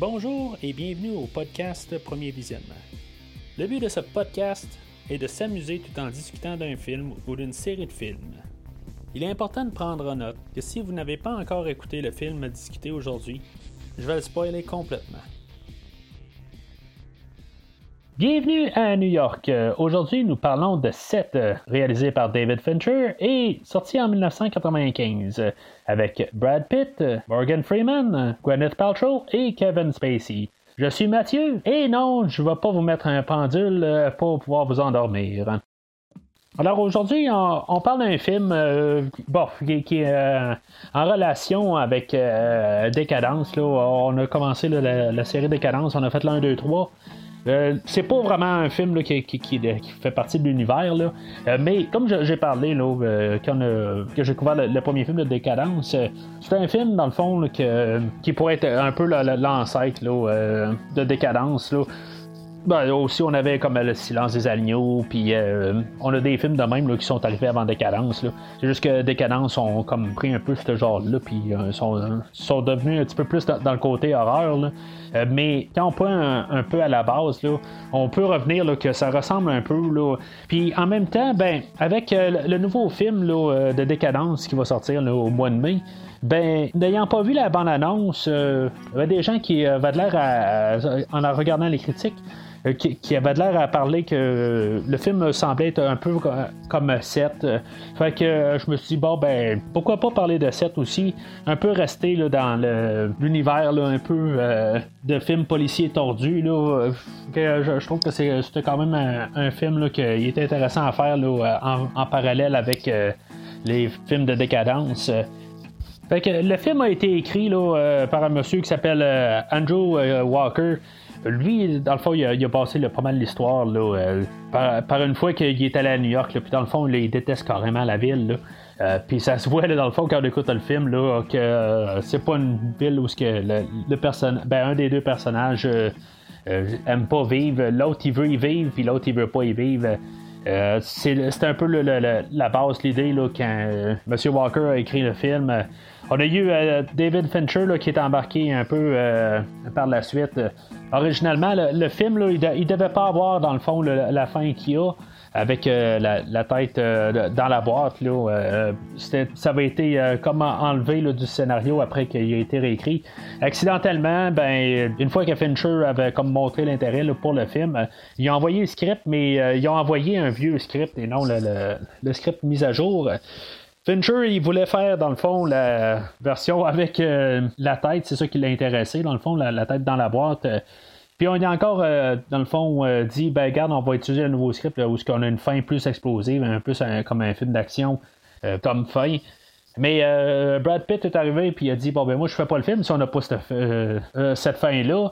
Bonjour et bienvenue au podcast Premier Visionnement. Le but de ce podcast est de s'amuser tout en discutant d'un film ou d'une série de films. Il est important de prendre en note que si vous n'avez pas encore écouté le film à discuter aujourd'hui, je vais le spoiler complètement. Bienvenue à New York. Euh, Aujourd'hui, nous parlons de 7, réalisé par David Fincher et sorti en 1995, euh, avec Brad Pitt, euh, Morgan Freeman, Gwyneth Paltrow et Kevin Spacey. Je suis Mathieu et non, je ne vais pas vous mettre un pendule euh, pour pouvoir vous endormir. Alors aujourd'hui, on, parle d'un film euh, qui, est euh, en relation avec euh, Décadence. Là. On a commencé la, la série Décadence, on a fait l'un, 2, 3. Euh, c'est pas vraiment un film qui, fait partie de l'univers. Euh, mais comme j'ai parlé là, euh, quand que j'ai couvert le, le premier film de Décadence, c'est un film dans le fond que- qui pourrait être un peu la- la- l'ancêtre de Décadence. Là. Ben, aussi, on avait comme euh, Le silence des agneaux, puis euh, on a des films de même là, qui sont arrivés avant Décadence. C'est juste que Décadence ont comme pris un peu ce genre-là, puis euh, sont, euh, sont devenus un petit peu plus dans, le côté horreur. là. Mais quand on prend un, peu à la base, là, on peut revenir là, que ça ressemble un peu. Là. Puis en même temps, ben, avec le, nouveau film de Décadence qui va sortir au mois de mai, ben, n'ayant pas vu la bande-annonce, euh, il y avait des gens qui euh, avaient l'air à, en regardant les critiques, euh, qui, avaient l'air à parler que le film semblait être un peu co- comme 7. Fait que je me suis dit, bon, ben, pourquoi pas parler de 7 aussi, un peu rester dans l'univers un peu de film policier tordu. Là, que je, trouve que c'était quand même un, film qui était intéressant à faire en, parallèle avec les films de décadence. Fait que le film a été écrit euh, par un monsieur qui s'appelle euh, Andrew euh, Walker. Lui, dans le fond, il a, passé pas mal l'histoire par, une fois qu'il est allé à New York. puis dans le fond, là, il déteste carrément la ville. puis ça se voit dans le fond quand on écoute le film que c'est pas une ville où que le, ben, un des deux personnages aime pas vivre. L'autre il veut y vivre, puis l'autre il veut pas y vivre. Euh, c'est c'est un peu la base, l'idée, quand euh, M. Walker a écrit le film. Euh, on a eu euh, David Fincher là, qui est embarqué un peu par la suite. Originalement, le, film, là, il, il devait pas avoir, dans le fond, la fin qu'il y a avec euh, la, tête euh, dans la boîte. Là, euh, ça avait été comme en- enlevé du scénario après qu'il a été réécrit. Accidentellement, ben, une fois que Fincher avait comme montré l'intérêt pour le film, ils ont envoyé le script, mais ils ont envoyé un vieux script et non le, script mis à jour. Fincher, il voulait faire, dans le fond, la version avec la tête, c'est ça qui l'a intéressé, dans le fond, la, tête dans la boîte. Puis on a encore, euh, dans le fond, euh, dit, ben regarde, on va utiliser un nouveau script là, où on a une fin plus explosive, un peu comme un film d'action euh, comme fin. Mais euh, Brad Pitt est arrivé puis il a dit bon ben moi je fais pas le film si on n'a pas cette, euh, euh, cette fin là.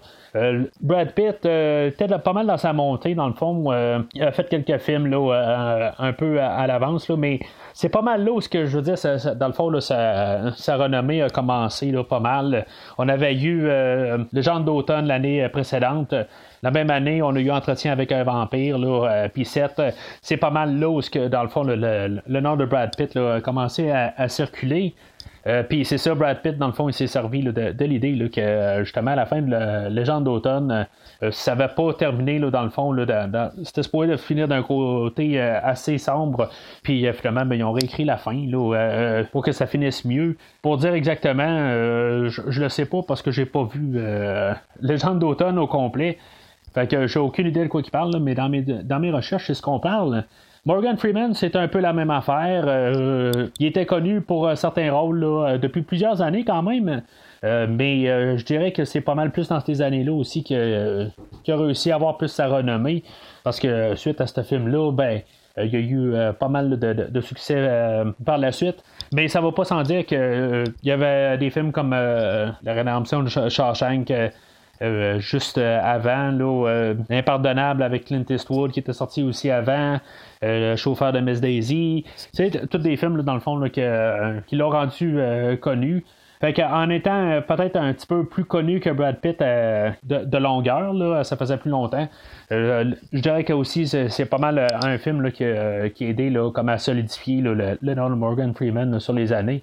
Brad Pitt euh, était pas mal dans sa montée dans le fond. euh, il a fait quelques films là euh, un peu à, à l'avance mais c'est pas mal là où ce que je veux dire dans le fond là, sa, renommée a commencé là, pas mal. On avait eu euh, le genre d'automne l'année précédente. La même année, on a eu entretien avec un vampire, là, euh, puis 7. C'est pas mal là où, que, dans le fond, le, nom de Brad Pitt a commencé à, circuler. Euh, puis c'est ça, Brad Pitt, dans le fond, il s'est servi de, l'idée que euh, justement à la fin de la Légende d'automne, euh, ça n'avait pas terminé dans le fond. C'était supposé de finir d'un côté euh, assez sombre. Puis euh, finalement, ben, ils ont réécrit la fin là, euh, pour que ça finisse mieux. Pour dire exactement, euh, je, je le sais pas parce que j'ai pas vu euh, Légende d'automne au complet. Fait que j'ai aucune idée de quoi il parle, là, mais dans mes, dans mes recherches, c'est ce qu'on parle. Morgan Freeman, c'est un peu la même affaire. Euh, il était connu pour euh, certains rôles euh, depuis plusieurs années quand même. Mais je dirais que c'est pas mal plus dans ces années-là aussi qu'il a réussi à avoir plus sa renommée. Parce que suite à ce film-là, ben, il y a eu pas mal de, succès par la suite. Mais ça va pas sans dire qu'il y avait des films comme La Rédemption de Sh- Shawshank. Euh, juste euh, avant, là, euh, Impardonnable avec Clint Eastwood qui était sorti aussi avant, Le chauffeur de Miss Daisy, tu sais, t- tous des films dans le fond qui l'ont rendu connu. Fait en étant peut-être un petit peu plus connu que Brad Pitt de, longueur, ça faisait plus longtemps. je dirais que aussi c'est, pas mal un film qui, a aidé comme à solidifier le, de Morgan Freeman sur les années.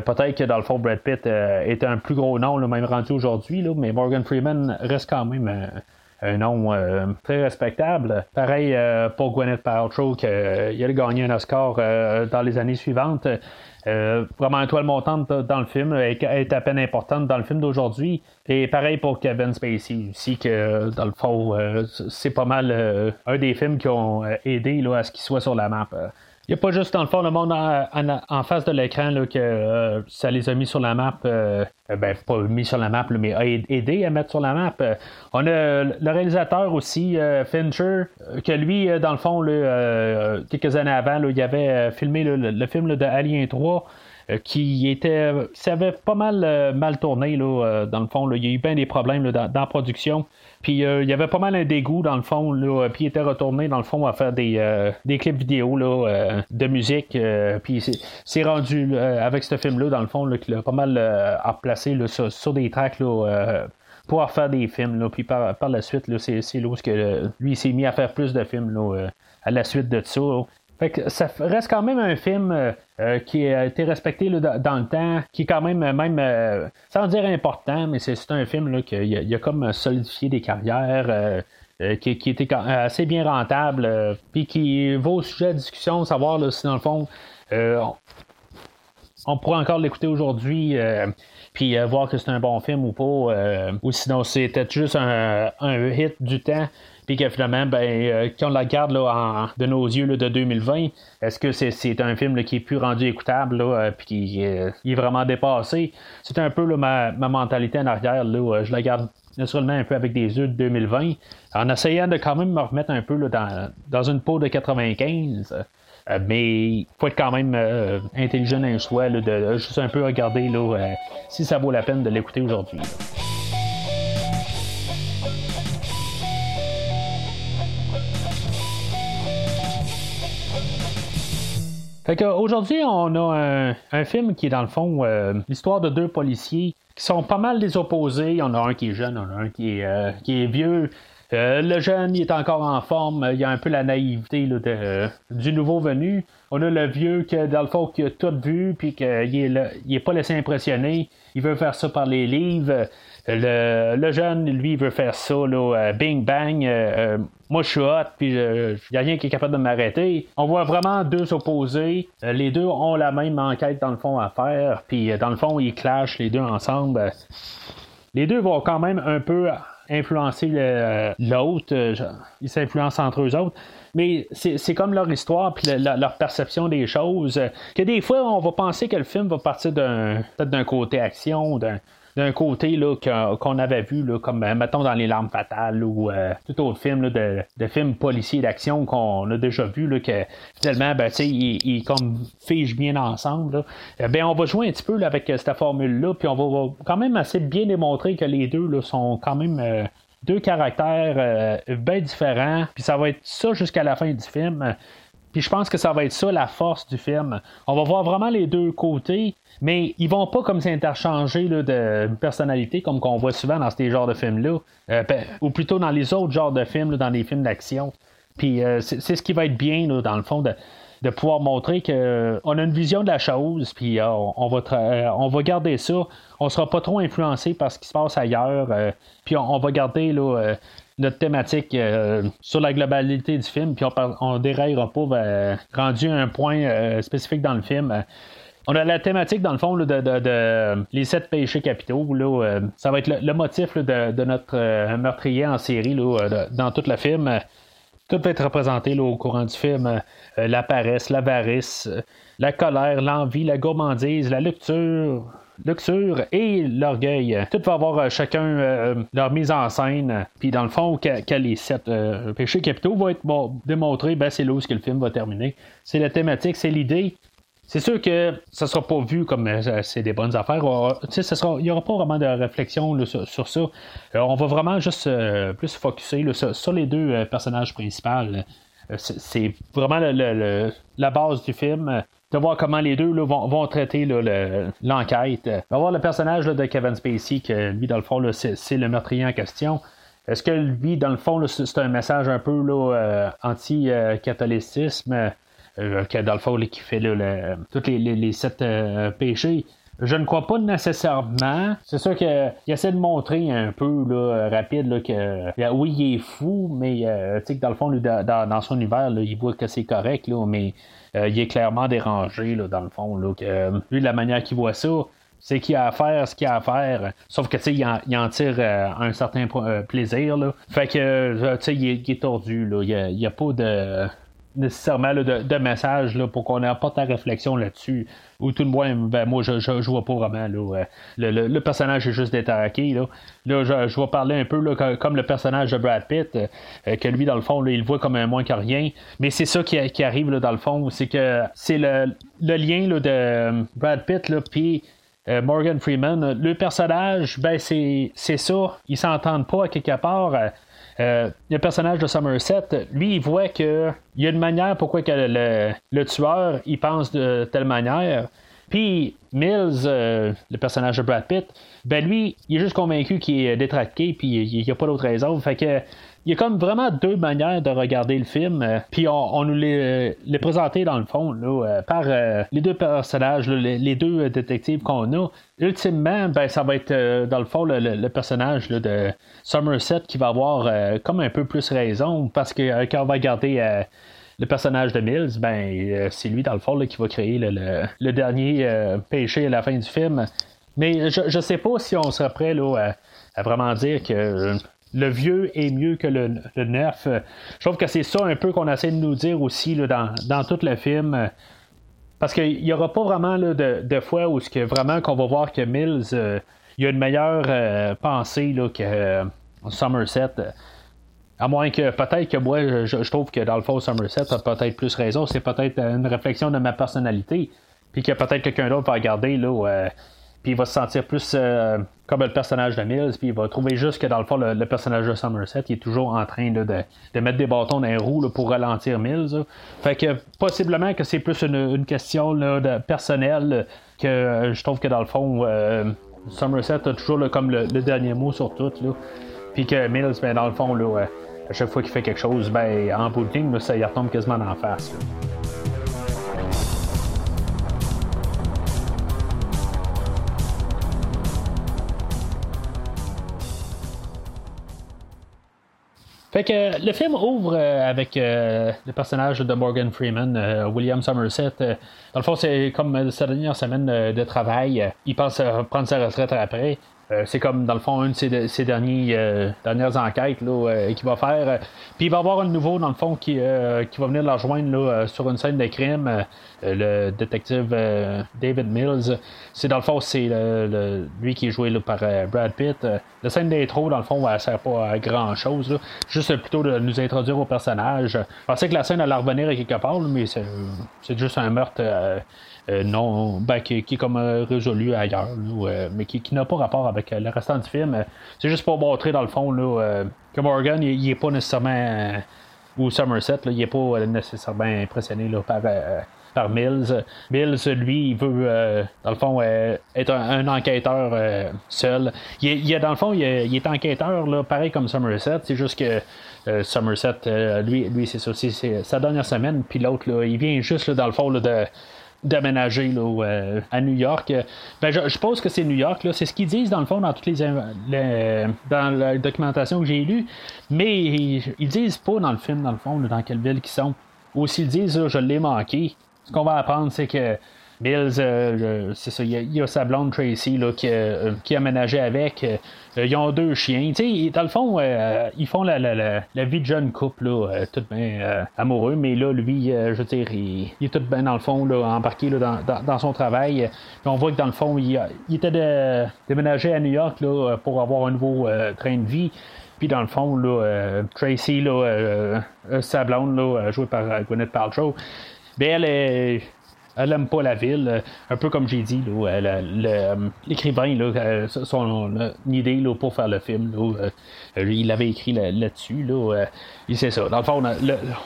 Peut-être que dans le fond, Brad Pitt était un plus gros nom, même rendu aujourd'hui, mais Morgan Freeman reste quand même un nom euh, très respectable. Pareil euh, pour Gwyneth Paltrow, qui euh, a gagné un Oscar dans les années suivantes. vraiment une toile montante dans le film, elle est à peine importante dans le film d'aujourd'hui. Et pareil pour Kevin Spacey aussi, que dans le fond, c'est pas mal un des films qui ont aidé là, à ce qu'il soit sur la map. N'y a pas juste dans le fond le monde en, face de l'écran que euh, ça les a mis sur la map. Euh, ben, pas mis sur la map, mais a aidé à mettre sur la map. Euh, on a le réalisateur aussi, Fincher, que lui, dans le fond, quelques années avant, il avait filmé le, film de Alien 3 qui était ça avait pas mal mal tourné là, dans le fond il y a eu bien des problèmes dans, la production puis euh, il y avait pas mal un dégoût dans le fond, puis il était retourné dans le fond à faire des, euh, des clips vidéo là, euh, de musique. puis c'est rendu avec ce film-là, dans le fond, qu'il a pas mal replacé sur, sur, des tracks là, pour faire des films. Puis par, par la suite, c'est là que, lui s'est mis à faire plus de films là, à la suite de ça ça reste quand même un film euh, euh, qui a été respecté dans le temps, qui est quand même, même euh, sans dire important, mais c'est un film qui a, comme solidifié des carrières. qui, était assez bien rentable, puis qui vaut au sujet de discussion, savoir si dans le fond, on, pourrait encore l'écouter aujourd'hui, puis voir que c'est un bon film ou pas, ou sinon c'était juste un, hit du temps puis que finalement, ben, euh, quand on la garde là, de nos yeux de 2020, est-ce que c'est, un film qui est plus rendu écoutable, là, euh, puis qui euh, est vraiment dépassé? C'est un peu ma, mentalité en arrière. Là, je la garde naturellement un peu avec des yeux de 2020, en essayant de quand même me remettre un peu là, dans, une peau de 95. mais il faut être quand même intelligent d'un choix, de juste un peu regarder là, si ça vaut la peine de l'écouter aujourd'hui. Fait qu'aujourd'hui, on a un, film qui est dans le fond euh, l'histoire de deux policiers qui sont pas mal des opposés. En a un qui est jeune, on a un qui est, euh, qui est vieux. Euh, le jeune, il est encore en forme. Il y a un peu la naïveté du nouveau venu. On a le vieux qui, dans le fond, qui a tout vu, puis qu'il est, il pas laissé impressionner. Il veut faire ça par les livres. Le, jeune, lui, veut faire ça, là, euh, bing bang. Euh, euh, moi, je suis hot, puis il n'y a rien qui est capable de m'arrêter. On voit vraiment deux opposés. les deux ont la même enquête, dans le fond, à faire. Puis, dans le fond, ils clashent les deux ensemble. Les deux vont quand même un peu influencer l'autre. Ils s'influencent entre eux autres. Mais c'est comme leur histoire puis leur perception des choses. Que des fois, on va penser que le film va partir d'un peut-être d'un côté action, d'un d'un côté là, qu'on avait vu, là, comme euh, mettons dans Les Larmes Fatales ou euh, tout autre film de, de films policiers d'action qu'on a déjà vu, là, que finalement, ben, ils, ils comme figent bien ensemble. Eh ben, on va jouer un petit peu avec euh, cette formule-là, puis on va, quand même assez bien démontrer que les deux là, sont quand même. deux caractères bien différents, puis ça va être ça jusqu'à la fin du film. Puis je pense que ça va être ça la force du film. On va voir vraiment les deux côtés, mais ils vont pas comme s'interchanger de personnalité comme qu'on voit souvent dans ces genres de films-là, euh, ben, ou plutôt dans les autres genres de films, dans les films d'action. Puis euh, c'est ce qui va être bien, dans le fond, de, pouvoir montrer qu'on euh, a une vision de la chose, puis on, va on va garder ça. On sera pas trop influencé par ce qui se passe ailleurs, puis on, va garder là, notre thématique sur la globalité du film, puis on, ne déraillera pas rendu un point spécifique dans le film. On a la thématique, dans le fond, de, les sept péchés capitaux. Euh, ça va être le, motif de, notre euh, meurtrier en série dans tout le film. Tout va être représenté au courant du film. Euh, la paresse, l'avarice, la colère, l'envie, la gourmandise, la lecture, luxure et l'orgueil. Tout va avoir chacun leur mise en scène. Puis dans le fond, que, les sept péchés capitaux vont être démontrés, ben, c'est là où que le film va terminer. C'est la thématique, c'est l'idée. C'est sûr que ça sera pas vu comme euh, c'est des bonnes affaires. il n'y aura pas vraiment de réflexion sur, ça. Euh, on va vraiment juste euh, plus focuser sur, les deux personnages principaux. c'est vraiment la base du film. De voir comment les deux vont, traiter l'enquête. On va voir le personnage de Kevin Spacey, que lui, dans le fond, c'est le meurtrier en question. Est-ce que lui, dans le fond, c'est un message un peu anti-catholicisme, que dans le fond, qui fait tous les, sept péchés? Je ne crois pas nécessairement. C'est sûr qu'il essaie de montrer un peu là, rapide là, que oui, il est fou, mais euh, que dans le fond, dans, son univers, il voit que c'est correct, mais euh, il est clairement dérangé dans le fond. Que, lui, la manière qu'il voit ça, c'est qu'il a à faire ce qu'il a à faire. Sauf que, tu sais, il, en, tire euh, un certain plaisir. Fait que, il, est tordu, là. Il n'y a, pas de nécessairement de, message pour qu'on apporte ta réflexion là-dessus. Ou tout le moins, ben, moi, je, je, vois pas vraiment. Là, euh, le, le, personnage est juste détraqué. Là, là je, je vais parler un peu là, comme le personnage de Brad Pitt, euh, que lui, dans le fond, là, il voit comme un moins que rien. Mais c'est ça qui, arrive là, dans le fond, c'est que c'est le, le lien là, de Brad Pitt, puis euh, Morgan Freeman. Le personnage, ben c'est, c'est ça. Ils s'entendent pas à quelque part. Euh, le personnage de Somerset, lui, il voit qu'il y a une manière pourquoi que le, tueur il pense de telle manière. Puis Mills, euh, le personnage de Brad Pitt, ben lui, il est juste convaincu qu'il est détraqué, puis il n'y a pas d'autre raison. Fait que il y a comme vraiment deux manières de regarder le film. Euh, puis on, nous les, les présenté dans le fond là, euh, par euh, les deux personnages, les, deux détectives qu'on a. Ultimement, ben, ça va être dans le fond le, personnage de Somerset qui va avoir comme un peu plus raison parce que quand on va regarder le personnage de Mills, ben c'est lui dans le fond qui va créer le, dernier péché à la fin du film. Mais je ne sais pas si on serait prêt là, à, vraiment dire que le vieux est mieux que le, neuf. Je trouve que c'est ça un peu qu'on essaie de nous dire aussi dans, tout le film. Parce qu'il n'y aura pas vraiment de, fois où que vraiment qu'on va voir que Mills euh, il a une meilleure euh, pensée que euh, Somerset. À moins que peut-être que moi, je, trouve que dans le fond, Somerset a peut-être plus raison. C'est peut-être une réflexion de ma personnalité. Puis que peut-être quelqu'un d'autre va regarder là, puis il va se sentir plus euh, comme le personnage de Mills, puis il va trouver juste que dans le fond, le, personnage de Somerset, il est toujours en train de, mettre des bâtons dans les roues pour ralentir Mills. Fait que possiblement que c'est plus une, question de personnelle que euh, je trouve que dans le fond, euh, Somerset a toujours comme le, dernier mot sur tout. Puis que Mills, ben, dans le fond, à chaque fois qu'il fait quelque chose, ben, en bout de ça y retombe quasiment en face. Fait que le film ouvre euh, avec euh, le personnage de Morgan Freeman, euh, William Somerset. dans le fond, c'est comme sa dernière semaine de travail. il pense prendre sa retraite après. Euh, c'est comme, dans le fond, une de ses, derniers, euh, dernières enquêtes euh, qu'il va faire. Puis il va y avoir un nouveau, dans le fond, qui, va venir la rejoindre sur une scène de crime, le détective David Mills. C'est, dans le fond, c'est lui qui est joué par Brad Pitt. la scène d'intro, dans le fond, elle sert pas à grand-chose. Juste plutôt de nous introduire au personnage. Je pensais que la scène allait revenir à quelque part, mais c'est, juste un meurtre non, ben, qui, est comme euh, résolu ailleurs, euh, mais qui, n'a pas rapport avec le restant du film. c'est juste pour montrer dans le fond là, que Morgan, il n'est pas nécessairement ou Somerset, il n'est pas nécessairement impressionné là, par par Mills. Mills, lui, il veut, dans le fond, être un, enquêteur seul. Il, est, dans le fond, il, est enquêteur, là, pareil comme Somerset. C'est juste que Somerset, lui, lui c'est ça, sa dernière semaine. Puis l'autre, il vient juste, dans le fond, de d'aménager euh, à New York. Ben, je, suppose que c'est New York, c'est ce qu'ils disent dans le fond dans toutes les, dans la documentation que j'ai lue, mais ils, disent pas dans le film, dans le fond, dans quelle ville ils sont. Ou s'ils disent je l'ai manqué, ce qu'on va apprendre, c'est que Mills, euh, c'est ça, il y, a sa blonde Tracy là, qui, euh, qui a ménagé avec. Euh, ils ont deux chiens. dans le fond, ils font la, la, la, vie de jeune couple, tout bien amoureux, mais là, lui, je veux dire, il, est tout bien dans le fond, embarqué dans, dans, son travail. on voit que dans le fond, il, était déménagé à New York là, pour avoir un nouveau train de vie. Puis dans le fond, là, Tracy, là, sa blonde, là, jouée par Gwyneth Paltrow, ben elle elle n'aime pas la ville. Euh, un peu comme j'ai dit, euh, l'écrivain, son idée pour faire le film, euh, il avait écrit là-dessus. Là, c'est ça. Dans le fond,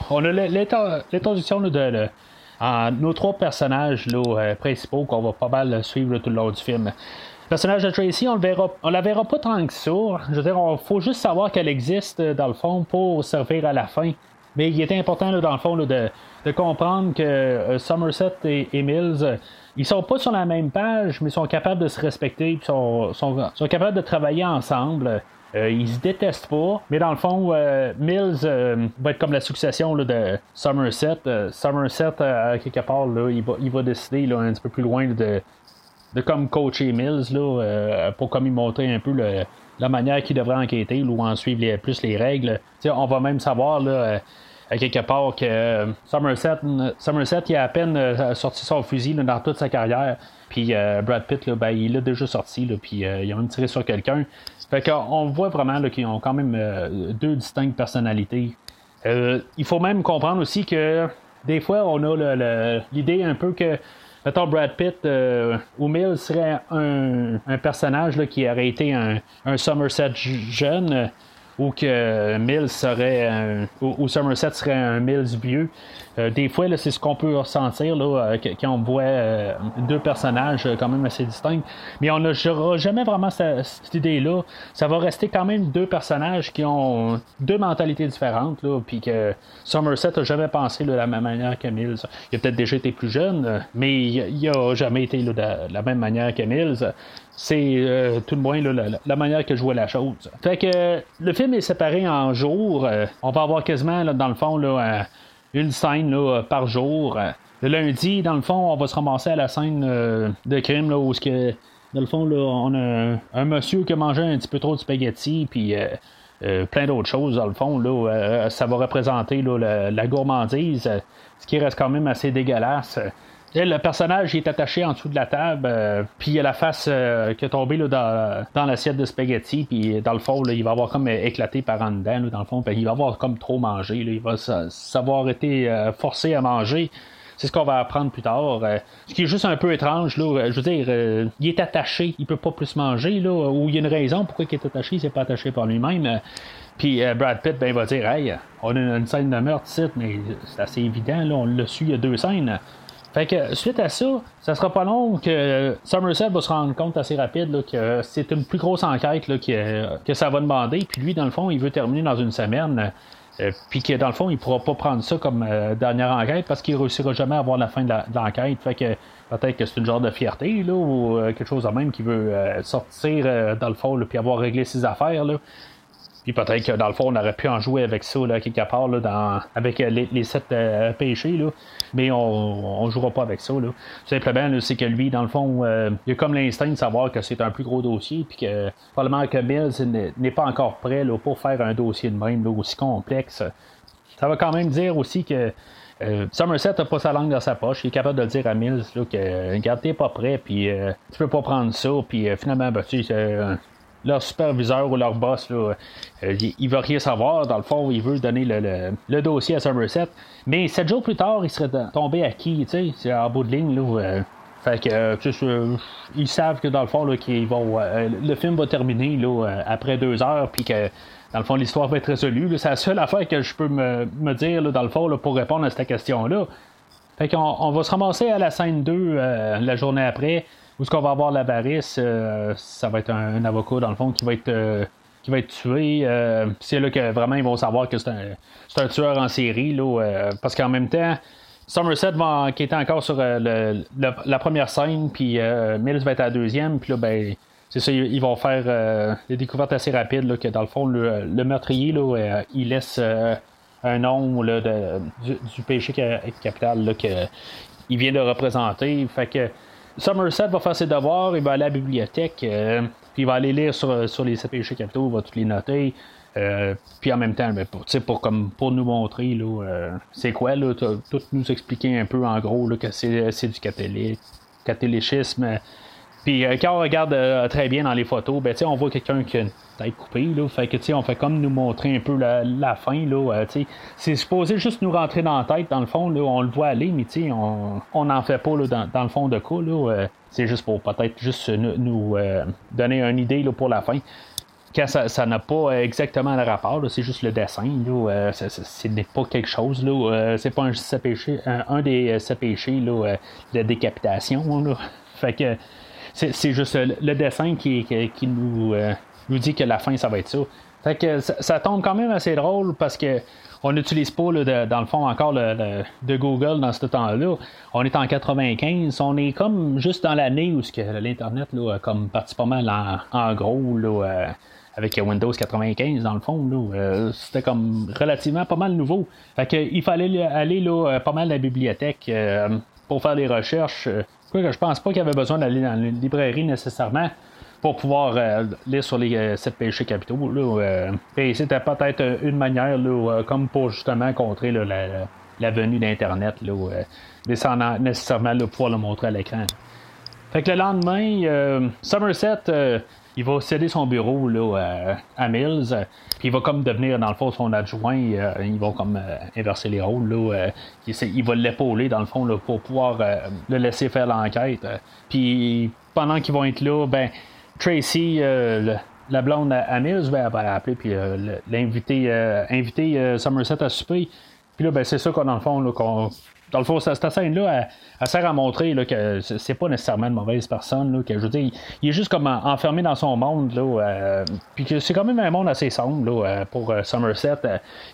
on a, l'introduction de, nos trois personnages principaux qu'on va pas mal suivre tout le long du film. Le personnage de Tracy, on le verra, on la verra pas tant que ça. Je veux dire, il faut juste savoir qu'elle existe dans le fond pour servir à la fin. Mais il était important dans le fond de, comprendre que Somerset et, Mills, ils sont pas sur la même page, mais sont capables de se respecter, et sont, sont, capables de travailler ensemble. Euh, ils se détestent pas, mais dans le fond, euh, Mills euh, va être comme la succession de Somerset. Somerset, quelque part, il, va, il va décider un petit peu plus loin de, de comme coacher Mills pour comme lui montrer un peu la manière qu'il devrait enquêter ou en suivre plus les règles. on va même savoir là, quelque part que Somerset, Somerset il a à peine sorti son fusil dans toute sa carrière. Puis Brad Pitt, ben, il l'a déjà sorti, puis il a même tiré sur quelqu'un. Fait qu'on voit vraiment qu'ils ont quand même euh, deux distinctes personnalités. Euh, il faut même comprendre aussi que des fois, on a l'idée un peu que, Brad Pitt euh, ou Mill serait un, personnage qui aurait été un Somerset jeune ou que Mills serait un, ou, Somerset serait un Mills vieux. Euh, des fois, c'est ce qu'on peut ressentir là, euh, quand on voit euh, deux personnages quand même assez distincts. Mais on n'a jamais vraiment cette, idée-là. Ça va rester quand même deux personnages qui ont deux mentalités différentes. Là, puis que Somerset n'a jamais pensé de la même manière que Mills. Il a peut-être déjà été plus jeune, mais il n'a jamais été de, la même manière que Mills. C'est tout de moins la, manière que je vois la chose. Fait que le film est séparé en jours. on va avoir quasiment, dans le fond, là, une scène par jour. Le lundi, dans le fond, on va se ramasser à la scène euh, de crime où dans le fond, on a un, monsieur qui a mangé un petit peu trop de spaghettis, puis euh, euh, plein d'autres choses, dans le fond. Ça va représenter la, gourmandise, ce qui reste quand même assez dégueulasse le personnage est attaché en dessous de la table, euh, puis il a la face euh, qui est tombée dans, l'assiette de spaghetti, puis dans le fond, il va avoir comme éclaté par en dedans, dans le fond, il va avoir comme trop mangé, il va savoir été euh, forcé à manger. C'est ce qu'on va apprendre plus tard. ce qui est juste un peu étrange, là, je veux dire, il est attaché, il peut pas plus manger, là, ou il y a une raison pourquoi il est attaché, il s'est pas attaché par lui-même. Puis Brad Pitt, ben, il va dire Hey, on a une scène de meurtre mais c'est assez évident, là, on l'a su il y a deux scènes. Fait que suite à ça, ça sera pas long que Somerset va se rendre compte assez rapide que c'est une plus grosse enquête que, que ça va demander. Puis lui, dans le fond, il veut terminer dans une semaine. Euh, puis que dans le fond, il pourra pas prendre ça comme euh, dernière enquête parce qu'il réussira jamais à avoir la fin de l'enquête. fait que peut-être que c'est une genre de fierté là, ou euh, quelque chose de même qui veut sortir dans le fond puis avoir réglé ses affaires. Là. Puis peut-être que dans le fond, on aurait pu en jouer avec ça, là, quelque part, là, dans, avec euh, les, sept euh, péchés, là. mais on ne jouera pas avec ça. Là. Tout simplement, c'est que lui, dans le fond, euh, il a comme l'instinct de savoir que c'est un plus gros dossier, puis que probablement que Mills n'est pas encore prêt là, pour faire un dossier de même aussi complexe. Ça va quand même dire aussi que Somerset n'a pas sa langue dans sa poche. Il est capable de dire à Mills là, que regarde, t'es pas prêt, puis tu peux pas prendre ça, puis finalement, ben, tu leur superviseur ou leur boss, là, euh, il, veut rien savoir. Dans le fond, il veut donner le, dossier à Somerset. Mais sept jours plus tard, il serait tombé à qui, tu sais, c'est en bout de ligne, là. Euh, fait que, euh, ils savent que dans le fond, là, qu'ils vont, le film va terminer là, après deux heures, puis que dans le fond, l'histoire va être résolue. C'est la seule affaire que je peux me, dire, là, dans le fond, pour répondre à cette question-là. Fait qu'on on va se ramasser à la scène 2 la journée après. Où est-ce qu'on va avoir l'avarice? Euh, ça va être un, avocat, dans le fond, qui va être, euh, qui va être tué. Euh, c'est là que vraiment ils vont savoir que c'est un, tueur en série. Là, parce qu'en même temps, Somerset va enquêter encore sur la première scène, puis Mills va être à la deuxième, puis là, ben. C'est ça, ils vont faire des découvertes assez rapides là, que dans le fond, le, meurtrier, là, il laisse un nom là, du, péché capital qu'il vient de représenter. Fait que Somerset va faire ses devoirs, il va aller à la bibliothèque, euh, puis il va aller lire sur, sur les sept péchés capitaux, il va tous les noter. Euh, puis en même temps, ben, pour, pour, comme, pour nous montrer euh, c'est quoi, tout nous expliquer un peu en gros que c'est, du catholique. Puis quand on regarde très bien dans les photos, ben, on voit quelqu'un qui a une tête coupée. Fait que on fait comme nous montrer un peu la, fin. Là, c'est supposé juste nous rentrer dans la tête, dans le fond, on le voit aller, mais on n'en fait pas dans, le fond de cas. C'est juste pour peut-être juste nous, donner une idée pour la fin. quand ça n'a pas exactement le rapport, c'est juste le dessin, là, ce n'est pas quelque chose, c'est pas un, un, des sept péchés de décapitation. Fait que c'est juste le dessin qui, qui nous, dit que la fin, ça va être ça. Fait que ça, tombe quand même assez drôle parce que on n'utilise pas, dans le fond, encore le, de Google dans ce temps-là. On est en 95. On est comme juste dans l'année où l'Internet a comme parti pas mal en, gros. Là, euh, avec Windows 95 dans le fond. Euh, c'était comme relativement pas mal nouveau. Fait il fallait aller là, euh, pas mal à la bibliothèque pour faire des recherches. Que je pense pas qu'il avait besoin d'aller dans une librairie nécessairement pour pouvoir euh, lire sur les euh, sept péchés capitaux. Euh, et c'était peut-être une manière, comme pour justement contrer la, venue d'Internet, mais sans nécessairement pouvoir le montrer à l'écran. Fait que le lendemain, Somerset, il va céder son bureau à Mills, puis il va comme devenir, dans le fond, son adjoint. ils vont comme inverser les rôles. il, va l'épauler, dans le fond, pour pouvoir le laisser faire l'enquête. Puis pendant qu'ils vont être là, ben Tracy, euh, la blonde à Mills, ben, elle va appeler puis euh, l'inviter euh, inviter Somerset à souper. Puis là, ben, c'est ça qu'on, dans le fond, là, qu'on, dans le fond, cette, scène-là, elle, sert à montrer là, que c'est pas nécessairement une mauvaise personne. Que, je veux il est juste comme enfermé dans son monde. Là, puis que c'est quand même un monde assez sombre là, pour Somerset.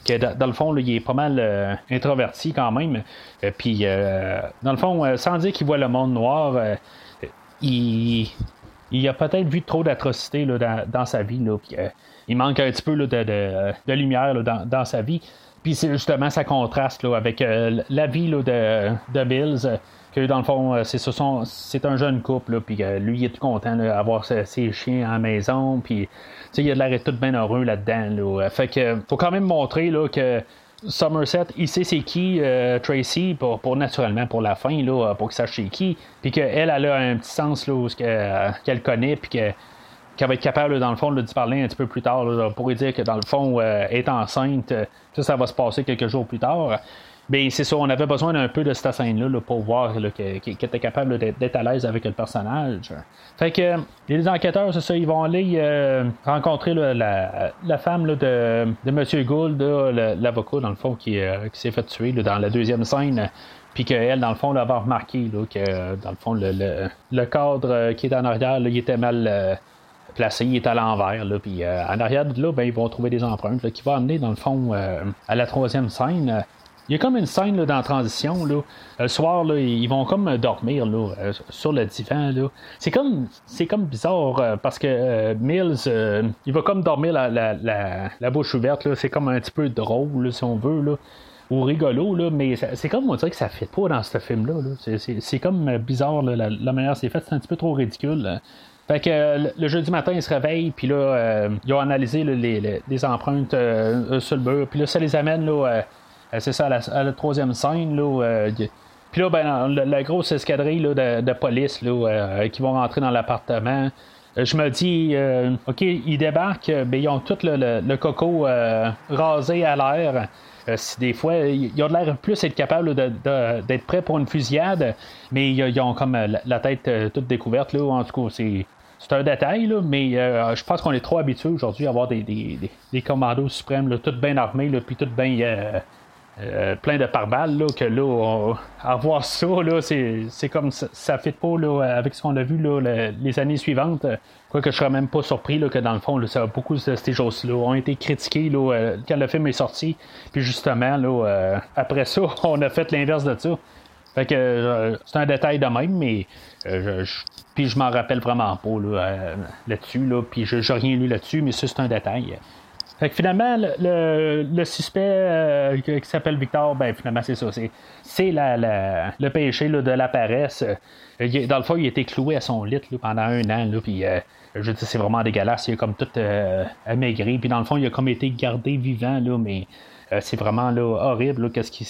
que dans, le fond, il est pas mal introverti quand même. puis, dans le fond, sans dire qu'il voit le monde noir, il il a peut-être vu trop d'atrocités dans, sa vie. Euh, il manque un petit peu de, lumière dans, sa vie. Puis c'est justement ça contraste avec euh, la vie de, de Bills. Euh, que dans le fond, c'est, c'est un jeune couple, puis lui, il est tout content d'avoir ses, chiens à la maison, puis il a de l'air tout bien heureux là-dedans. Fait que faut quand même montrer là, que Somerset, il sait c'est qui euh, Tracy pour, naturellement pour la fin, là, pour qu'il sache c'est qui. Puis qu'elle, elle a un petit sens là, euh, qu'elle connaît, puis qu'elle va être capable, dans le fond, de parler un petit peu plus tard, pour lui dire que dans le fond, euh, est enceinte, ça, ça va se passer quelques jours plus tard. Bien, c'est ça, on avait besoin d'un peu de cette scène-là pour voir qu'il était capable d'être à l'aise avec le personnage. Fait que les enquêteurs, c'est ça, ils vont aller euh, rencontrer la, femme de, de M. Gould, l'avocat, dans le fond, qui, euh, qui s'est fait tuer dans la deuxième scène. Puis qu'elle, dans le fond, l'avait remarqué que, dans le fond, le, cadre qui est en arrière, il était mal placé, il est à l'envers. Puis en arrière de là, ben, ils vont trouver des empreintes qui vont amener, dans le fond, à la troisième scène. Il y a comme une scène dans la transition. Là. Le soir, là, ils vont comme dormir là, euh, sur le divan. Là. C'est comme c'est comme bizarre euh, parce que euh, Mills, il va comme dormir la, la, la, bouche ouverte. Là. C'est comme un petit peu drôle, si on veut. Là. Ou rigolo, là, mais c'est comme on dirait que ça fait pas dans ce film-là. C'est comme bizarre la, manière c'est fait, c'est un petit peu trop ridicule. Fait que le jeudi matin, ils se réveillent, puis là, ils ont analysé les, empreintes sur le mur, puis là, ça les amène là, euh, c'est ça, à la, troisième scène, là. Euh, puis là, ben, la, grosse escadrille de, police là, euh, qui vont rentrer dans l'appartement. Je me dis, OK, ils débarquent, ben, ils ont tout le, coco rasé à l'air. Si des fois, ils ont l'air plus être capables d'être prêts pour une fusillade, mais ils, ont comme la, tête toute découverte. Là, en tout cas, c'est. C'est un détail, là, mais je pense qu'on est trop habitué aujourd'hui à avoir des, des, commandos suprêmes, là, tout bien armés, puis tout bien euh, plein de pare-balles, là, que là, avoir ça, là, c'est, comme ça, ça fit pas là, avec ce qu'on a vu là, les années suivantes. Quoique je serais même pas surpris là, que dans le fond, là, ça, beaucoup de ces choses-là ont été critiquées là, euh, quand le film est sorti. Puis justement, là, euh, après ça, on a fait l'inverse de ça. Fait que c'est un détail de même, mais je, puis je m'en rappelle vraiment pas là, là-dessus. Là, puis je n'ai rien lu là-dessus, mais ça, c'est un détail. Fait que finalement, le, suspect euh, qui s'appelle Victor, ben finalement, c'est ça. C'est, le péché de la paresse. Euh, dans le fond, il a été cloué à son lit pendant un an. puis, euh, je dis, c'est vraiment dégueulasse. Il a comme tout amaigri. Puis, dans le fond, il a comme été gardé vivant, là, mais. c'est vraiment là, horrible qu'est-ce qui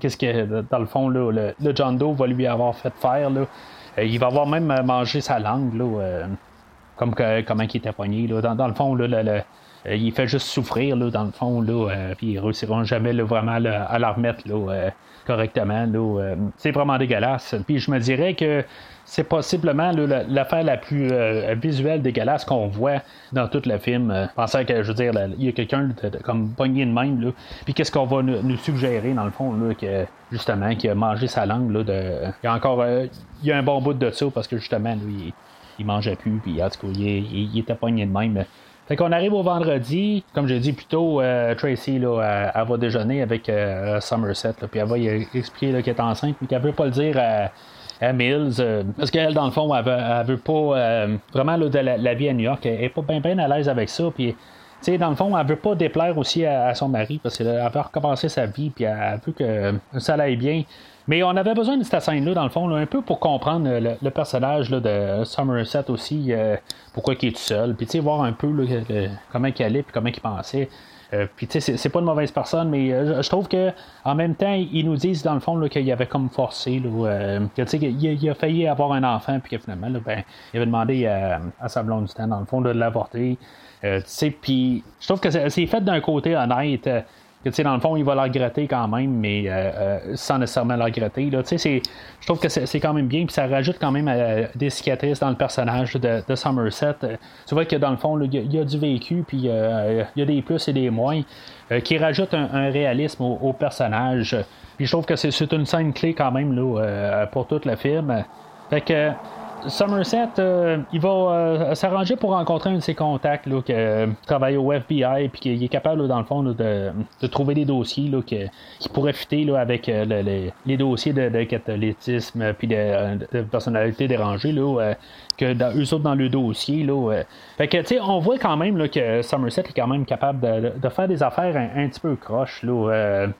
qu'est-ce que dans le fond le, John Doe va lui avoir fait faire il va avoir même mangé sa langue comme comment il était poigné dans, le fond le, il fait juste souffrir, là, dans le fond, là, puis ils réussiront jamais vraiment à la remettre là, correctement. c'est vraiment dégueulasse. Puis je me dirais que c'est possiblement l'affaire la plus euh, visuelle dégueulasse qu'on voit dans tout le film. Euh, pensant que, je veux dire, il y a quelqu'un comme pogné de même, là. Puis qu'est-ce qu'on va nous, suggérer, dans le fond, là, que justement, qui a mangé sa langue, là, de... Il y a encore euh, il y a un bon bout de ça parce que justement, lui, il, mangeait plus, puis en tout cas, il, était pogné de même. Fait qu'on arrive au vendredi, comme j'ai dit plus tôt, Tracy là, va déjeuner avec Somerset, puis elle va expliquer qu'elle est enceinte, mais qu'elle veut pas le dire à, à Mills. Euh, parce qu'elle, dans le fond, elle veut, pas euh, vraiment de la, vie à New York. Elle est pas bien à l'aise avec ça. Puis, sais, dans le fond, elle veut pas déplaire aussi à, son mari parce qu'elle veut recommencer sa vie. Puis, elle veut que ça aille bien. Mais on avait besoin de cette scène-là, dans le fond, un peu pour comprendre le, personnage de Somerset aussi, euh, pourquoi il est tout seul, puis voir un peu comment il allait, puis comment il pensait. Euh, puis tu sais, c'est pas une mauvaise personne, mais euh, je trouve que en même temps, ils nous disent dans le fond qu'il avait comme forcé, là, euh, qu'il a failli avoir un enfant, puis que finalement, ben, il avait demandé à, sa blonde du temps, dans le fond, de l'avorter. puis je trouve que c'est fait d'un côté honnête dans le fond, il va la regretter quand même, mais euh, euh, sans nécessairement la regretter. Là. Je trouve que c'est quand même bien, puis ça rajoute quand même euh, des cicatrices dans le personnage de, Somerset. tu vois que dans le fond, il y, a du vécu, puis il y a des plus et des moins, qui rajoutent un, réalisme au, personnage. Puis je trouve que c'est une scène clé quand même là, pour tout le film. Fait que Somerset, euh, il va euh, s'arranger pour rencontrer un de ses contacts là, qui euh, travaille au FBI puis qui est capable, dans le fond, de, trouver des dossiers là, qui, pourraient fitter avec les dossiers de, catholicisme puis de, personnalité dérangée là, que dans, eux autres dans le dossier. Là, Fait que, tu sais, on voit quand même que Somerset est quand même capable de, faire des affaires un, petit peu croches,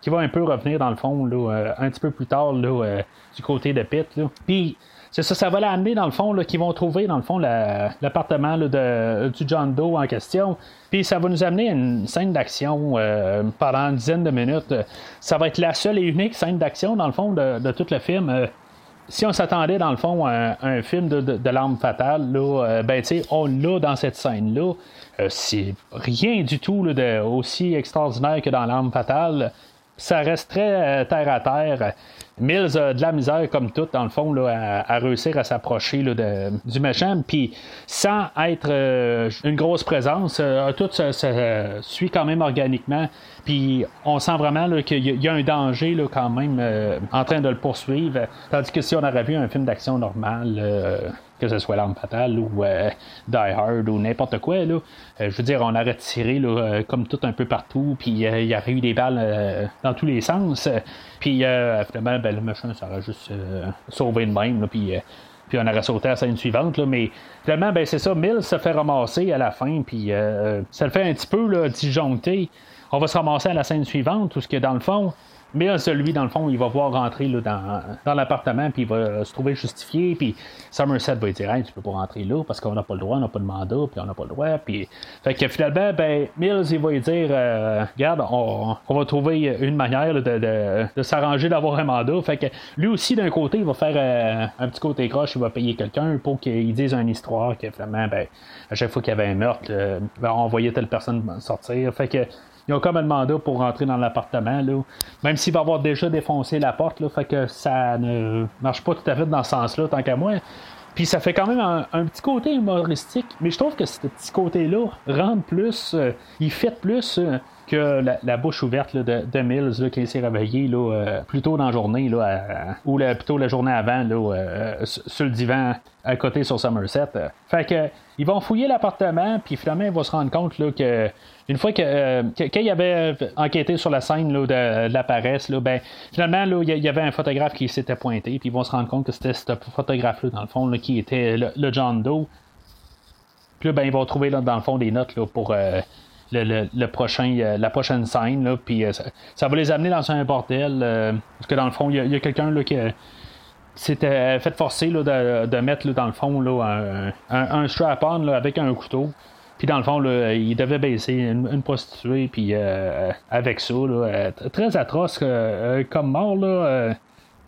qui va un peu revenir, dans le fond, un petit peu plus tard du côté de Pitt. Puis, c'est ça, ça va l'amener dans le fond, qu'ils vont trouver dans le fond l'appartement de, du John Doe en question. Puis ça va nous amener à une scène d'action euh, pendant une dizaine de minutes. Ça va être la seule et unique scène d'action dans le fond de, tout le film. Euh, si on s'attendait dans le fond à un, film de, de, l'arme fatale, là, euh, ben tu sais, on l'a dans cette scène-là. c'est rien du tout de, aussi extraordinaire que dans l'arme fatale. Ça reste très terre à terre. Mills a de la misère, comme tout, dans le fond, à, réussir à s'approcher du méchant. Puis, sans être euh, une grosse présence, euh, tout se, suit quand même organiquement. Puis, on sent vraiment qu'il y, a un danger là, quand même euh, en train de le poursuivre. Tandis que si on avait vu un film d'action normal que ce soit l'arme fatale ou euh, Die Hard ou n'importe quoi. Euh, je veux dire, on aurait tiré euh, comme tout un peu partout, puis il y aurait eu des balles dans tous les sens. Puis finalement, ben, le machin, ça aurait juste sauvé de même, puis puis on aurait sauté à la scène suivante. Mais finalement, ben, c'est ça, Mills se fait ramasser à la fin, puis ça le fait un petit peu là, disjoncter. On va se ramasser à la scène suivante, tout ce que dans le fond, mais celui, dans le fond, il va voir rentrer là, dans, l'appartement, puis il va se trouver justifié, puis Somerset va dire hey, Tu peux pas rentrer là parce qu'on n'a pas le droit, on n'a pas le mandat, puis on n'a pas le droit. Puis... Fait que finalement, ben, Mills, il va lui dire euh, Regarde, on, va trouver une manière de, de, de, s'arranger d'avoir un mandat. Fait que lui aussi, d'un côté, il va faire euh, un petit côté croche, il va payer quelqu'un pour qu'il dise une histoire que finalement, ben, à chaque fois qu'il y avait un meurtre, euh, ben, on voyait telle personne sortir. Fait que ils ont comme un mandat pour rentrer dans l'appartement, là. Même s'il va avoir déjà défoncé la porte, là, fait que ça ne marche pas tout à fait dans ce sens-là, tant qu'à moi. Puis ça fait quand même un, petit côté humoristique, mais je trouve que ce petit côté-là rentre plus, euh, il fait plus euh, que la, bouche ouverte de, Mills là, qui s'est réveillé là, euh, plus tôt dans la journée, là, ou plutôt la journée avant, là, sur le divan à côté sur Somerset. Fait que ils vont fouiller l'appartement, puis finalement ils vont se rendre compte là, que une fois que, euh, avait enquêté sur la scène là, de, la paresse, là, ben, finalement, là, il y avait un photographe qui s'était pointé, puis ils vont se rendre compte que c'était ce photographe-là, dans le fond, qui était le, John Doe. Puis là, ben, ils vont trouver dans le fond des notes là, pour euh, le, prochain, euh, la prochaine scène, là, puis ça, va les amener dans un bordel, parce que dans le fond, il y a, quelqu'un qui s'était fait forcer là, de, mettre dans le fond là, un, un, strap-on avec un couteau. Puis dans le fond, il devait baisser une, prostituée, puis euh, avec ça, là, euh, très atroce euh, comme mort. Là,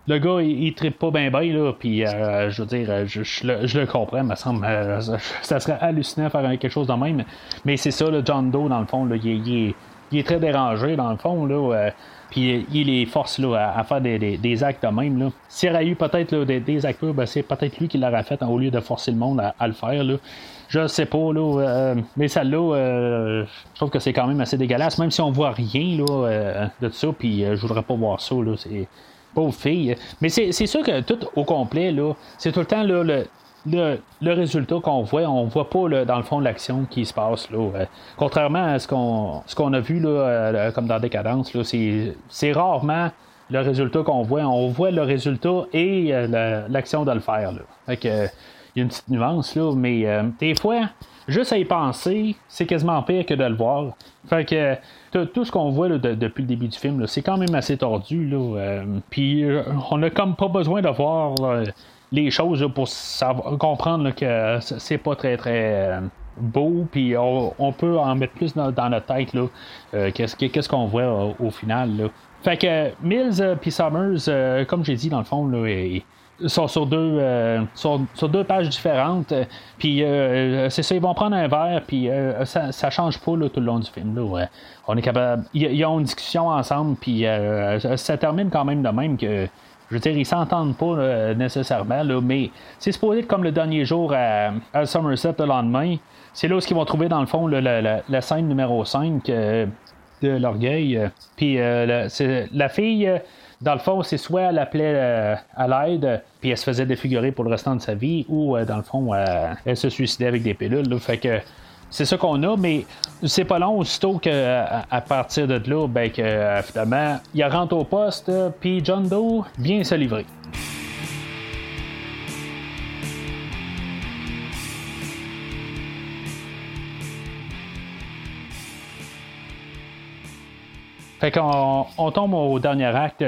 le gars, il, trippe pas bien bien, là, puis je veux dire, je, le, comprends, me semble, ça serait hallucinant de faire quelque chose de même, mais c'est ça, le John Doe, dans le fond, il, est très dérangé, dans le fond, là, puis il les force là, à, faire des, actes de même. Là. S'il y aurait eu peut-être des, acteurs, ben, c'est peut-être lui qui l'aurait fait au lieu de forcer le monde à, le faire. Là. Je sais pas, là, euh, mais celle-là, euh, je trouve que c'est quand même assez dégueulasse, même si on voit rien là, euh, de ça, puis je voudrais pas voir ça. Là, c'est pauvre fille. Mais c'est, sûr que tout au complet, c'est tout le temps là, le, le, résultat qu'on voit, on voit pas dans le fond l'action qui se passe. Là, euh, contrairement à ce qu'on, a vu là, euh, comme dans Décadence, c'est, rarement le résultat qu'on voit. On voit le résultat et euh, l'action de le faire. Il y a une petite nuance, là, mais des fois, juste à y penser, c'est quasiment pire que de le voir. Fait que tout ce qu'on voit depuis le début du film, c'est quand même assez tordu. Puis on n'a comme pas besoin de voir les choses pour comprendre que c'est pas très très euh, beau, puis on, peut en mettre plus dans, notre tête euh, qu'est-ce, qu'on voit au, final. Fait que Mills euh, Summers, comme j'ai dit dans le fond, sont sur deux, sur, deux pages différentes. Puis c'est ça, ils vont prendre un verre, puis ça, ça change pas tout le long du film. Là, On est capable. Ils, ont une discussion ensemble, puis ça termine quand même de même que je veux dire, ils s'entendent pas nécessairement, là, mais c'est supposé être comme le dernier jour à, Somerset le lendemain. C'est là où ils vont trouver, dans le fond, la, scène numéro 5 euh, de l'orgueil. Puis euh, la fille, dans le fond, c'est soit elle appelait euh, à l'aide, puis elle se faisait défigurer pour le restant de sa vie, ou dans le fond, elle se suicidait avec des pilules. fait que c'est ça qu'on a, mais c'est pas long, aussitôt qu'à à partir de là, ben, que, euh, finalement, il rentre au poste, puis John Doe vient se livrer. Fait qu'on on tombe au dernier acte.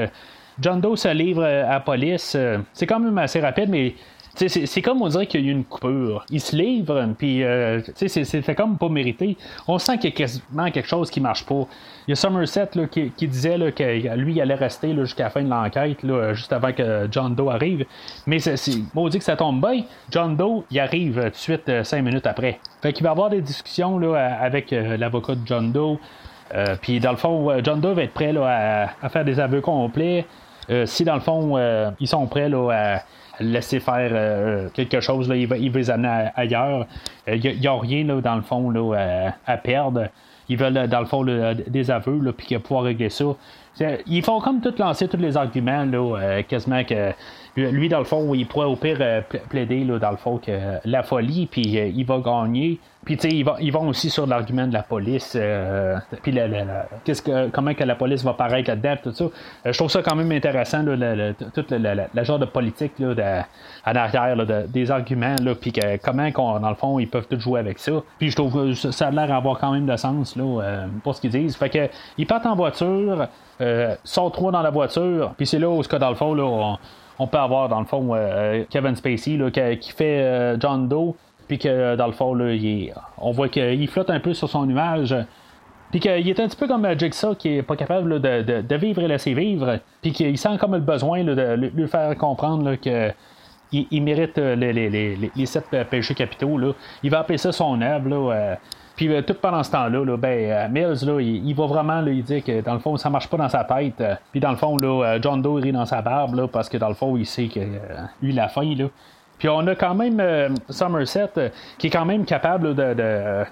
John Doe se livre à la police. C'est quand même assez rapide, mais c'est comme on dirait qu'il y a eu une coupure. Il se livre, puis euh, c'est comme pas mérité. On sent qu'il y a quasiment quelque chose qui marche pas. Il y a Somerset qui, disait là, que lui il allait rester jusqu'à la fin de l'enquête, juste avant que John Doe arrive. Mais c'est dit que ça tombe bien. John Doe, il arrive tout de suite euh, cinq minutes après. Fait qu'il va avoir des discussions avec euh, l'avocat de John Doe. Puis dans le fond, John Doe va être prêt là, à, faire des aveux complets. si dans le fond, ils sont prêts là, à laisser faire euh, quelque chose, là, il, va, les amener ailleurs. Il euh, n'y a, rien là, dans le fond là, à, perdre. Ils veulent, dans le fond, des aveux, puis pouvoir régler ça. Ils font comme tout lancer tous les arguments, là, euh, quasiment que lui, dans le fond, il pourrait au pire plaider, là, dans le fond, que la folie, puis il va gagner. Puis, tu sais, ils, vont aussi sur l'argument de la police. Euh, puis, qu'est-ce que, comment que la police va paraître là-dedans, tout ça. Euh, je trouve ça quand même intéressant, là, le, genre de politique là, en arrière des arguments, puis comment, dans le fond, ils peuvent tout jouer avec ça. Puis, je trouve que ça a l'air d'avoir quand même de sens là, euh, pour ce qu'ils disent. Fait que, ils partent en voiture, sont trois dans la voiture, puis c'est là où, dans le fond, là, on, peut avoir, dans le fond, Kevin Spacey qui, fait John Doe puis que dans le fond, on voit qu'il flotte un peu sur son nuage. Puis qu'il est un petit peu comme Jigsaw qui est pas capable de, vivre et laisser vivre. Puis qu'il sent comme le besoin de lui faire comprendre qu'il il, mérite euh, les, sept péchés capitaux. Il va appeler ça son œuvre. Euh. Puis euh, tout pendant ce temps-là, ben, Mills, là, il, va vraiment lui dire que dans le fond, ça marche pas dans sa tête. puis dans le fond, là, John Doe rit dans sa barbe parce que dans le fond, il sait que lui, la fin. Là. Puis on a quand même euh, Somerset euh, qui est quand même capable de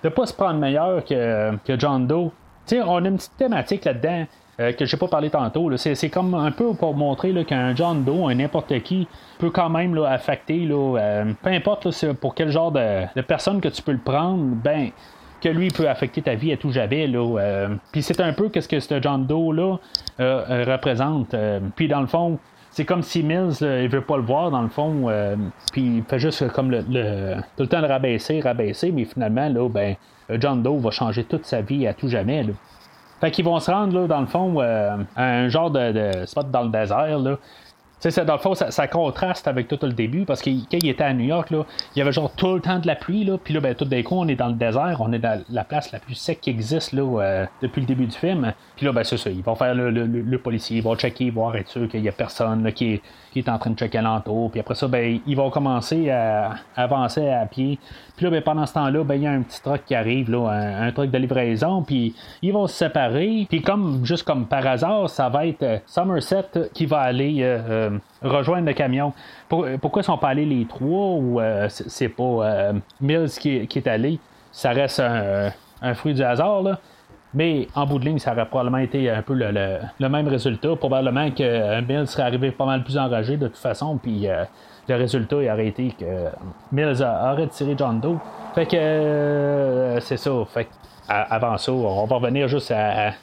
ne pas se prendre meilleur que, que John Doe. sais, on a une petite thématique là-dedans euh, que je n'ai pas parlé tantôt. C'est, comme un peu pour montrer qu'un John Doe, un n'importe qui, peut quand même là, affecter, là, peu importe pour quel genre de, personne que tu peux le prendre, ben que lui peut affecter ta vie à tout jamais. Là, puis c'est un peu qu'est-ce que ce John Doe là représente. puis dans le fond, c'est comme si Mills, il veut pas le voir dans le fond, euh, puis il fait juste comme le, tout le temps le rabaisser, rabaisser, mais finalement, là, ben, John Doe va changer toute sa vie à tout jamais. Là. Fait qu'ils vont se rendre, là, dans le fond, euh, à un genre de, spot dans le désert, là. Ça, dans le fond, ça, contraste avec tout le début parce que quand il était à New York, là, il y avait genre tout le temps de la pluie, là, puis là, ben, tout d'un coup, on est dans le désert, on est dans la place la plus sec qui existe là, euh, depuis le début du film. Puis là, ben, c'est ça, ils vont faire le, policier, ils vont checker, voir, être sûr qu'il n'y a personne qui, est, qui, est, en train de checker l'entour. Puis après ça, ben, ils vont commencer à, avancer à pied. Puis là, ben, pendant ce temps-là, ben, il y a un petit truck qui arrive, là, un, truc de livraison, puis ils vont se séparer. Puis comme, juste comme par hasard, ça va être euh, Somerset qui va aller euh, rejoindre le camion. pourquoi ils sont pas allés les trois ou c'est pas Mills qui, est allé? Ça reste un, fruit du hasard. Mais en bout de ligne, ça aurait probablement été un peu le, même résultat. Probablement que Mills serait arrivé pas mal plus enragé de toute façon, puis euh, le résultat aurait été que Mills aurait tiré John Doe. Fait que euh, c'est ça. Fait avant ça, on va revenir juste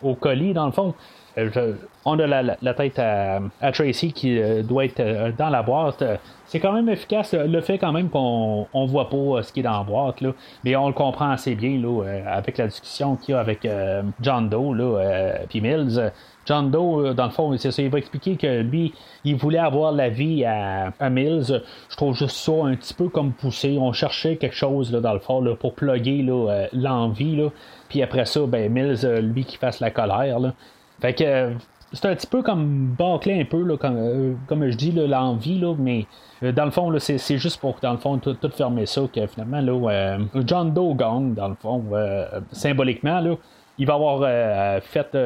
au colis dans le fond. Euh, on a la, tête à, Tracy qui doit être dans la boîte c'est quand même efficace. Le fait quand même qu'on on voit pas euh, ce qui est dans la boîte, là, mais on le comprend assez bien là, euh, avec la discussion qu'il y a avec euh, John Doe là, puis Mills. John Doe, dans le fond, il va expliquer que lui, il voulait avoir la vie à, Mills. Je trouve juste ça un petit peu comme poussé. On cherchait quelque chose là, dans le fond là, pour plugger l'envie. Puis après ça, ben, Mills, lui, qui fasse la colère. Là. Fait que c'est un petit peu comme bâclé un peu, là, comme, comme je dis, l'envie, mais euh, dans le fond, c'est juste pour, dans le fond, tout, fermer ça, que finalement, là, euh, John Doe dans le fond, euh, symboliquement, là, il va avoir fait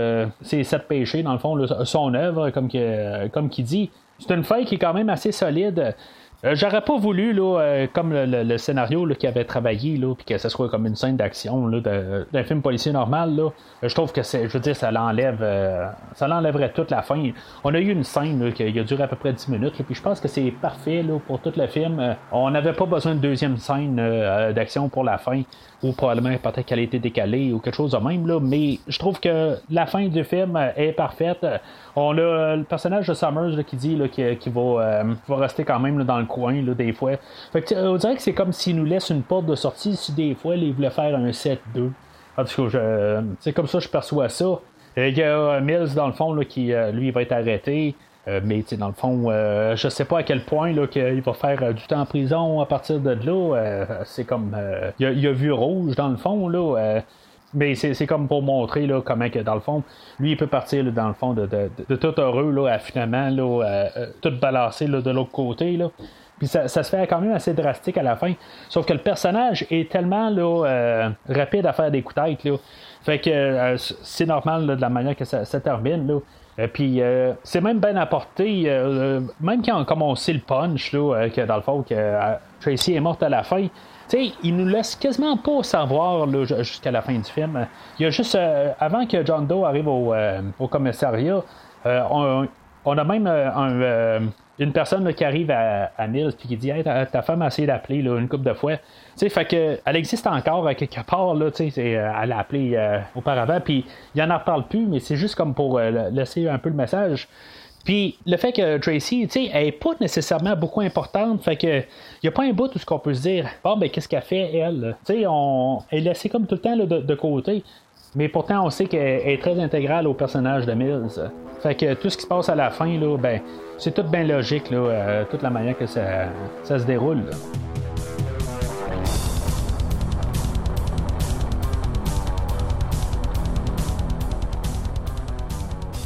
ses sept péchés, dans le fond, son œuvre, comme, que, comme qui dit. C'est une feuille qui est quand même assez solide. Euh, j'aurais pas voulu, là, euh, comme le, scénario qui avait travaillé, là, puis que ce soit comme une scène d'action d'un film policier normal. Là, euh, je trouve que c'est, je veux dire, ça l'enlève, ça l'enlèverait toute la fin. On a eu une scène qui a duré à peu près 10 minutes, puis je pense que c'est parfait pour tout le film. on n'avait pas besoin de deuxième scène d'action pour la fin ou probablement peut-être qu'elle a été décalée ou quelque chose de même, là, mais je trouve que la fin du film est parfaite. On a le personnage de Summers qui dit qu'il qui va, va, rester quand même dans le coin des fois. Fait on dirait que c'est comme s'il nous laisse une porte de sortie si des fois il voulait faire un 7-2. En tout c'est comme ça que je perçois ça. Il y a Mills, dans le fond, là, qui euh, lui va être arrêté. Euh, mais dans le fond, euh, je sais pas à quel point là, qu'il va faire du temps en prison à partir de là. c'est comme. il, a, vu rouge dans le fond. Là, mais c'est, comme pour montrer là, comment que dans le fond, lui il peut partir dans le fond de, tout heureux là, à finalement là, tout balancer de l'autre côté. Là. Puis ça, se fait quand même assez drastique à la fin. Sauf que le personnage est tellement là, rapide à faire des coups de tête. Là. Fait que c'est normal de la manière que ça, ça termine. Là. Et euh, puis euh, c'est même bien apporté, euh, même quand on commence le punch, là, que dans le fond, que Tracy est morte à la fin, sais, il nous laisse quasiment pas savoir jusqu'à la fin du film. Il y a juste, avant que John Doe arrive au, commissariat, on, on, a même un, une personne qui arrive à, à Mills puis qui dit hey, ta, femme a essayé d'appeler une couple de fois. fait que elle existe encore à quelque part, là, euh, elle a appelé euh, auparavant, puis il en reparle plus, mais c'est juste comme pour euh, laisser un peu le message. Puis le fait que Tracy, tu sais, elle n'est pas nécessairement beaucoup importante, fait que n'y a pas un bout tout ce qu'on peut se dire. Bon, ben qu'est-ce qu'elle fait elle Tu sais, on elle est laissée comme tout le temps de, de, côté. Mais pourtant, on sait qu'elle est très intégrale au personnage de Mills. Fait que tout ce qui se passe à la fin, là, ben, c'est tout bien logique, là, euh, toute la manière que ça, se déroule.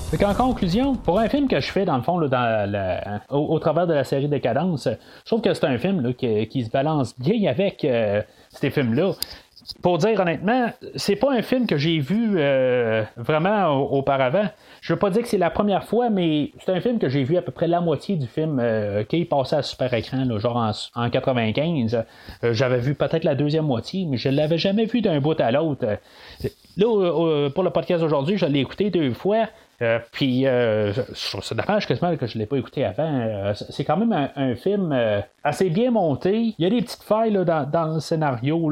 Fait en conclusion, pour un film que je fais dans le fond dans au, travers de la série Décadence, je trouve que c'est un film qui, se balance bien avec euh, ces films-là pour dire honnêtement, c'est pas un film que j'ai vu euh, vraiment auparavant. Je veux pas dire que c'est la première fois, mais c'est un film que j'ai vu à peu près la moitié du film euh, qui passé à super écran, genre en, en 95. Euh, j'avais vu peut-être la deuxième moitié, mais je l'avais jamais vu d'un bout à l'autre. Là, pour le podcast aujourd'hui, je l'ai écouté deux fois. Euh, puis, euh, c'est dommage que je ne l'ai pas écouté avant. Euh, c'est quand même un, film assez bien monté. Il y a des petites failles dans, le scénario,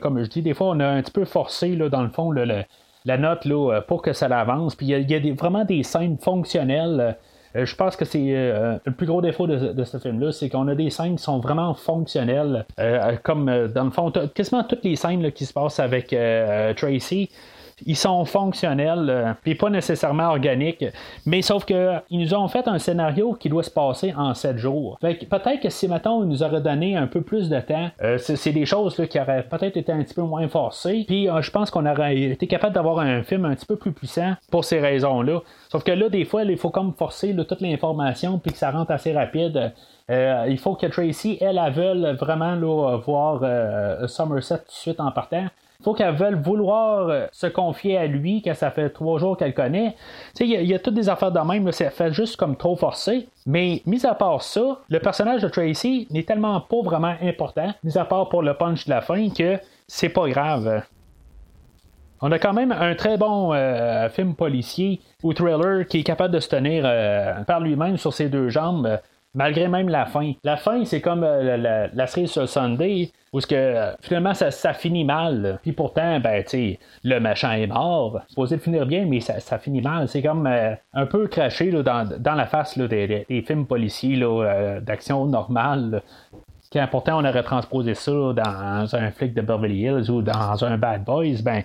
comme je dis. Des fois, on a un petit peu forcé, dans le fond, la note pour que ça l'avance. Puis, il y a, vraiment des scènes fonctionnelles. je pense que c'est le plus gros défaut de, ce film-là, c'est qu'on a des scènes qui sont vraiment fonctionnelles. comme dans le fond, quasiment toutes les scènes qui se passent avec Tracy ils sont fonctionnels, euh, puis pas nécessairement organiques. Mais sauf que ils nous ont fait un scénario qui doit se passer en 7 jours. Fait peut-être que si maintenant ils nous auraient donné un peu plus de temps, euh, c'est, des choses qui auraient peut-être été un petit peu moins forcées. Puis je pense qu'on aurait été capable d'avoir un film un petit peu plus puissant pour ces raisons-là. Sauf que là, des fois, il faut comme forcer toute l'information puis que ça rentre assez rapide. Euh, il faut que Tracy, elle, elle, veuille vraiment voir euh, Somerset tout de suite en partant. Faut qu'elle veuille vouloir euh, se confier à lui, que ça fait trois jours qu'elle connaît. Il y, a toutes des affaires de même, c'est fait juste comme trop forcé. Mais mis à part ça, le personnage de Tracy n'est tellement pas vraiment important, mis à part pour le punch de la fin, que c'est pas grave. On a quand même un très bon film policier ou thriller qui est capable de se tenir par lui-même sur ses deux jambes malgré même la fin. La fin, c'est comme euh, la, série sur Sunday, où ce que, euh, finalement ça, finit mal. Puis pourtant, ben, le machin est mort. C'est supposé finir bien, mais ça, finit mal. C'est comme euh, un peu craché dans, la face des, films policiers d'action normale. Quand pourtant on aurait transposé ça dans un flic de Beverly Hills ou dans un Bad Boys, ben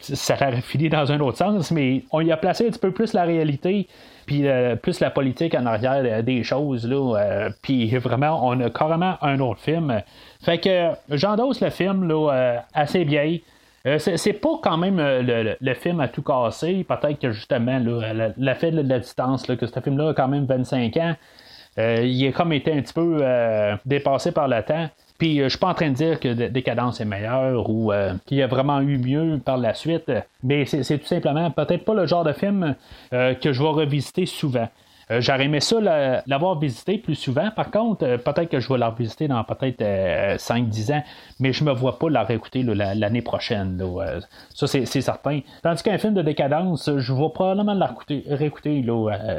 ça aurait fini dans un autre sens, mais on y a placé un petit peu plus la réalité puis euh, plus la politique en arrière des choses. Là, euh, puis vraiment, on a carrément un autre film. Fait que j'endosse le film là, euh, assez bien. c'est pas quand même le, film à tout casser. Peut-être que justement, là, fait de la distance, que ce film-là a quand même 25 ans, il a comme été un petit peu dépassé par le temps. Puis euh, je suis pas en train de dire que Décadence est meilleur ou euh, qu'il y a vraiment eu mieux par la suite, mais c'est tout simplement peut-être pas le genre de film euh, que je vais revisiter souvent. J'aurais aimé ça l'avoir visité plus souvent. Par contre, peut-être que je vais la revisiter dans peut-être 5-10 ans, mais je me vois pas la réécouter l'année prochaine. ça, c'est certain. Tandis qu'un film de décadence, je vais probablement la réécouter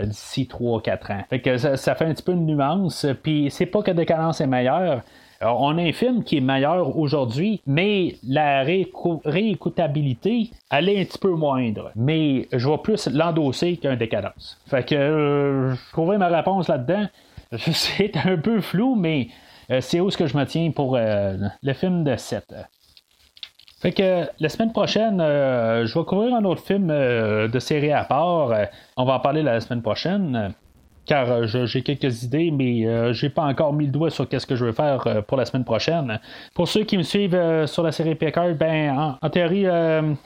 d'ici 3-4 ans. Fait que ça, fait un petit peu une nuance. Puis c'est pas que décadence est meilleure, on a un film qui est meilleur aujourd'hui, mais la réécoutabilité, elle est un petit peu moindre. Mais je vois plus l'endosser qu'un décadence. Fait que euh, je trouvais ma réponse là-dedans. C'est un peu flou, mais euh, c'est où ce que je me tiens pour euh, le film de 7. Fait que la semaine prochaine, je vais couvrir un autre film de série à part. on va en parler la semaine prochaine car euh, j'ai quelques idées, mais euh, j'ai pas encore mis le doigt sur qu'est-ce que je veux faire euh, pour la semaine prochaine. Pour ceux qui me suivent sur la série Picard, ben en, théorie,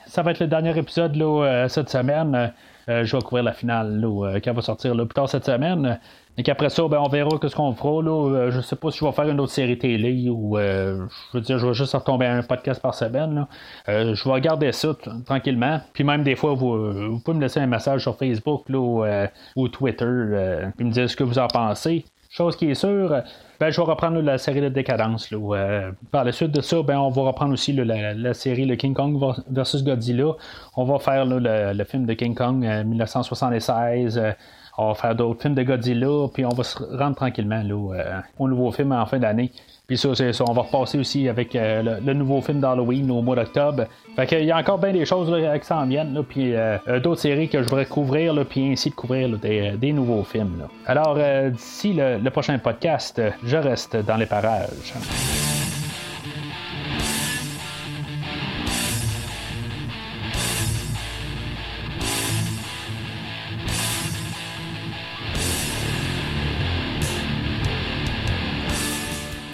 ça va être le dernier épisode là, cette semaine. je vais couvrir la finale là, qui va sortir plus tard cette semaine. Et qu'après ça, ben, on verra ce qu'on fera. Là. Euh, je sais pas si je vais faire une autre série télé ou euh, je veux dire, je vais juste retomber un podcast par semaine. Euh, je vais regarder ça tranquillement. Puis même des fois, vous, pouvez me laisser un message sur Facebook là, ou Twitter puis me dire ce que vous en pensez. Chose qui est sûre, ben, je vais reprendre la série de décadence. Par la suite de ça, ben, on va reprendre aussi la, série le King Kong versus Godzilla. On va faire le, film de King Kong 1976. On va faire d'autres films de Godzilla, puis on va se rendre tranquillement euh, au nouveau film en fin d'année. Puis ça, c'est ça. On va repasser aussi avec euh, le, nouveau film d'Halloween au mois d'octobre. Fait qu'il y a encore bien des choses là, qui s'en viennent, puis euh, d'autres séries que je voudrais couvrir, puis ainsi de couvrir des, nouveaux films. Alors, d'ici le prochain podcast, je reste dans les parages.